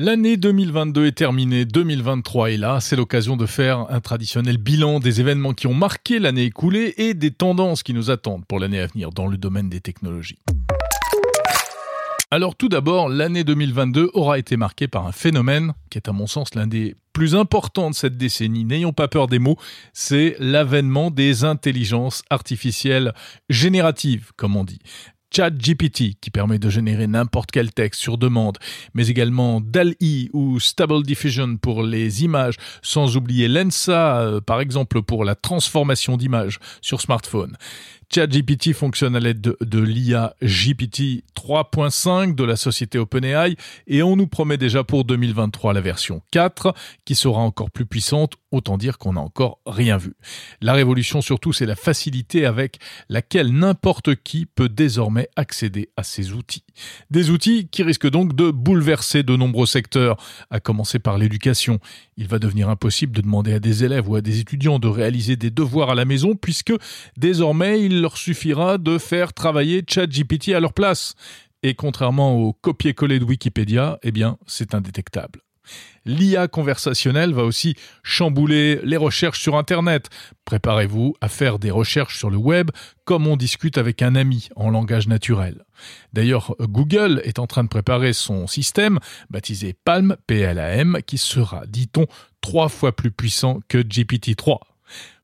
L'année 2022 est terminée, 2023 est là, c'est l'occasion de faire un traditionnel bilan des événements qui ont marqué l'année écoulée et des tendances qui nous attendent pour l'année à venir dans le domaine des technologies. Alors tout d'abord, l'année 2022 aura été marquée par un phénomène qui est à mon sens l'un des plus importants de cette décennie, n'ayons pas peur des mots, c'est l'avènement des intelligences artificielles génératives, comme on dit. ChatGPT qui permet de générer n'importe quel texte sur demande, mais également DALL-E ou Stable Diffusion pour les images, sans oublier Lensa euh, par exemple pour la transformation d'images sur smartphone. ChatGPT fonctionne à l'aide de, l'IA GPT 3.5 de la société OpenAI et on nous promet déjà pour 2023 la version 4 qui sera encore plus puissante, autant dire qu'on n'a encore rien vu. La révolution surtout c'est la facilité avec laquelle n'importe qui peut désormais accéder à ces outils. Des outils qui risquent donc de bouleverser de nombreux secteurs, à commencer par l'éducation. Il va devenir impossible de demander à des élèves ou à des étudiants de réaliser des devoirs à la maison puisque désormais il leur suffira de faire travailler ChatGPT à leur place. Et contrairement au copier-coller de Wikipédia, eh bien, c'est indétectable. L'IA conversationnelle va aussi chambouler les recherches sur Internet. Préparez-vous à faire des recherches sur le web comme on discute avec un ami en langage naturel. D'ailleurs, Google est en train de préparer son système baptisé Palm, PLAM, qui sera, dit-on, trois fois plus puissant que GPT-3.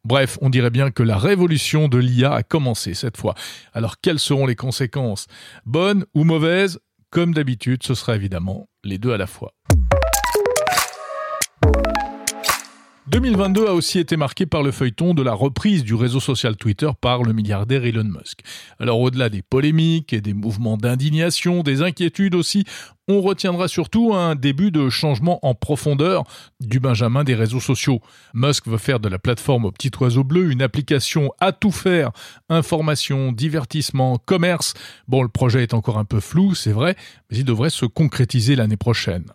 Bref, on dirait bien que la révolution de l'IA a commencé cette fois. Alors quelles seront les conséquences? Bonnes ou mauvaises? Comme d'habitude, ce sera évidemment les deux à la fois. 2022 a aussi été marqué par le feuilleton de la reprise du réseau social Twitter par le milliardaire Elon Musk. Alors au-delà des polémiques et des mouvements d'indignation, des inquiétudes aussi, on retiendra surtout un début de changement en profondeur du Benjamin des réseaux sociaux. Musk veut faire de la plateforme au petit oiseau bleu une application à tout faire. Information, divertissement, commerce. Bon, le projet est encore un peu flou, c'est vrai, mais il devrait se concrétiser l'année prochaine.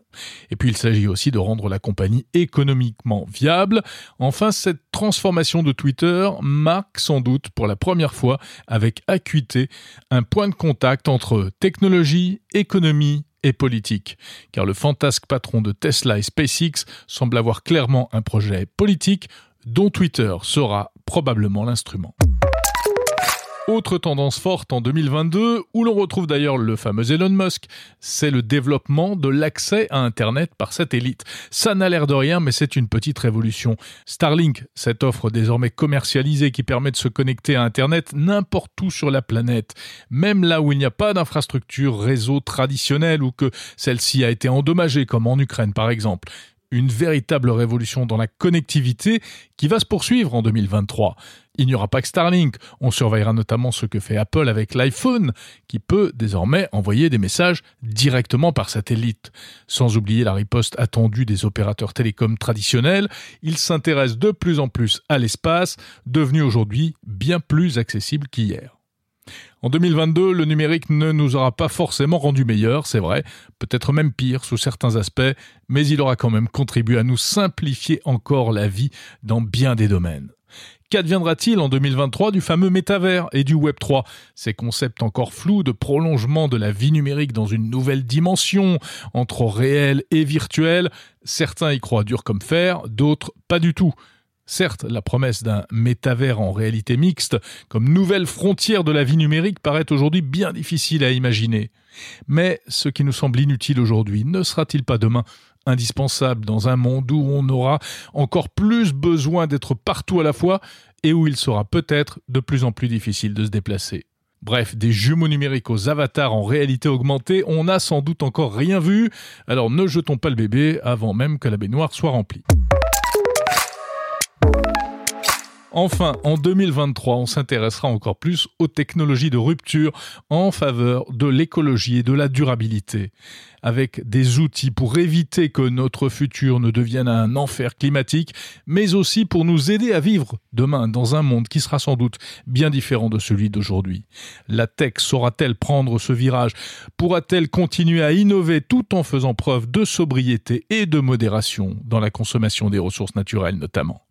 Et puis il s'agit aussi de rendre la compagnie économiquement viable. Enfin, cette transformation de Twitter marque sans doute pour la première fois avec acuité un point de contact entre technologie, économie et politique, car le fantasque patron de Tesla et SpaceX semble avoir clairement un projet politique dont Twitter sera probablement l'instrument. Autre tendance forte en 2022, où l'on retrouve d'ailleurs le fameux Elon Musk, c'est le développement de l'accès à Internet par satellite. Ça n'a l'air de rien, mais c'est une petite révolution. Starlink, cette offre désormais commercialisée qui permet de se connecter à Internet n'importe où sur la planète, même là où il n'y a pas d'infrastructure réseau traditionnelle ou que celle-ci a été endommagée, comme en Ukraine par exemple une véritable révolution dans la connectivité qui va se poursuivre en 2023. Il n'y aura pas que Starlink, on surveillera notamment ce que fait Apple avec l'iPhone, qui peut désormais envoyer des messages directement par satellite. Sans oublier la riposte attendue des opérateurs télécoms traditionnels, il s'intéresse de plus en plus à l'espace, devenu aujourd'hui bien plus accessible qu'hier. En 2022, le numérique ne nous aura pas forcément rendu meilleurs, c'est vrai, peut-être même pire sous certains aspects, mais il aura quand même contribué à nous simplifier encore la vie dans bien des domaines. Qu'adviendra-t-il en 2023 du fameux métavers et du Web 3 Ces concepts encore flous de prolongement de la vie numérique dans une nouvelle dimension, entre réel et virtuel, certains y croient dur comme fer, d'autres pas du tout. Certes, la promesse d'un métavers en réalité mixte comme nouvelle frontière de la vie numérique paraît aujourd'hui bien difficile à imaginer. Mais ce qui nous semble inutile aujourd'hui ne sera-t-il pas demain indispensable dans un monde où on aura encore plus besoin d'être partout à la fois et où il sera peut-être de plus en plus difficile de se déplacer? Bref, des jumeaux numériques aux avatars en réalité augmentée, on n'a sans doute encore rien vu, alors ne jetons pas le bébé avant même que la baignoire soit remplie. Enfin, en 2023, on s'intéressera encore plus aux technologies de rupture en faveur de l'écologie et de la durabilité, avec des outils pour éviter que notre futur ne devienne un enfer climatique, mais aussi pour nous aider à vivre demain dans un monde qui sera sans doute bien différent de celui d'aujourd'hui. La tech saura-t-elle prendre ce virage? Pourra-t-elle continuer à innover tout en faisant preuve de sobriété et de modération dans la consommation des ressources naturelles notamment?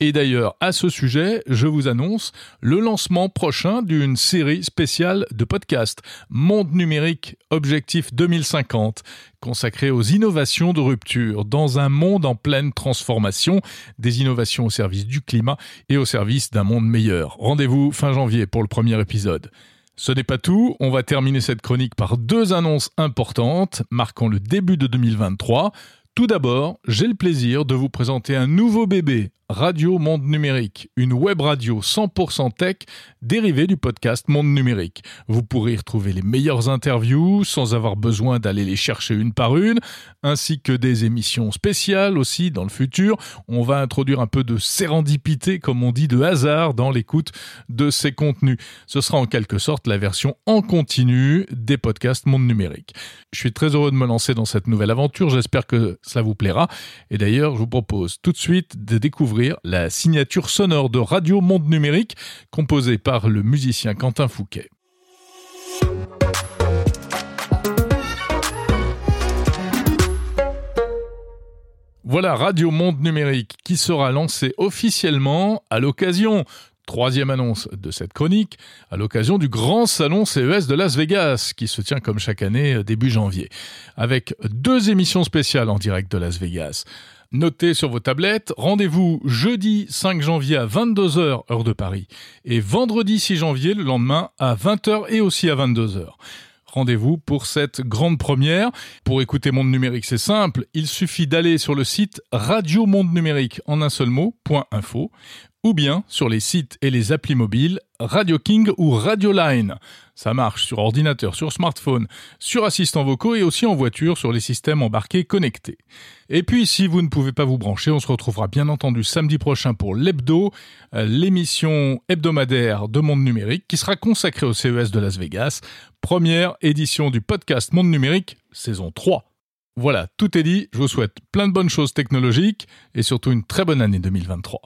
Et d'ailleurs, à ce sujet, je vous annonce le lancement prochain d'une série spéciale de podcasts Monde numérique Objectif 2050 consacrée aux innovations de rupture dans un monde en pleine transformation, des innovations au service du climat et au service d'un monde meilleur. Rendez-vous fin janvier pour le premier épisode. Ce n'est pas tout, on va terminer cette chronique par deux annonces importantes marquant le début de 2023. Tout d'abord, j'ai le plaisir de vous présenter un nouveau bébé, Radio Monde Numérique, une web radio 100% tech dérivée du podcast Monde Numérique. Vous pourrez y retrouver les meilleures interviews sans avoir besoin d'aller les chercher une par une, ainsi que des émissions spéciales aussi dans le futur. On va introduire un peu de sérendipité, comme on dit, de hasard dans l'écoute de ces contenus. Ce sera en quelque sorte la version en continu des podcasts Monde Numérique. Je suis très heureux de me lancer dans cette nouvelle aventure. J'espère que cela vous plaira. Et d'ailleurs, je vous propose tout de suite de découvrir la signature sonore de Radio Monde Numérique, composée par le musicien Quentin Fouquet. Voilà Radio Monde Numérique qui sera lancé officiellement à l'occasion troisième annonce de cette chronique, à l'occasion du grand salon CES de Las Vegas, qui se tient comme chaque année début janvier, avec deux émissions spéciales en direct de Las Vegas. Notez sur vos tablettes, rendez-vous jeudi 5 janvier à 22h heure de Paris et vendredi 6 janvier le lendemain à 20h et aussi à 22h. Rendez-vous pour cette grande première. Pour écouter Monde Numérique, c'est simple. Il suffit d'aller sur le site Radio Monde Numérique en un seul mot, .info, ou bien sur les sites et les applis mobiles Radio King ou Radio Line. Ça marche sur ordinateur, sur smartphone, sur assistants vocaux et aussi en voiture sur les systèmes embarqués connectés. Et puis, si vous ne pouvez pas vous brancher, on se retrouvera bien entendu samedi prochain pour l'hebdo, euh, l'émission hebdomadaire de Monde Numérique qui sera consacrée au CES de Las Vegas, première édition du podcast Monde Numérique, saison 3. Voilà, tout est dit. Je vous souhaite plein de bonnes choses technologiques et surtout une très bonne année 2023.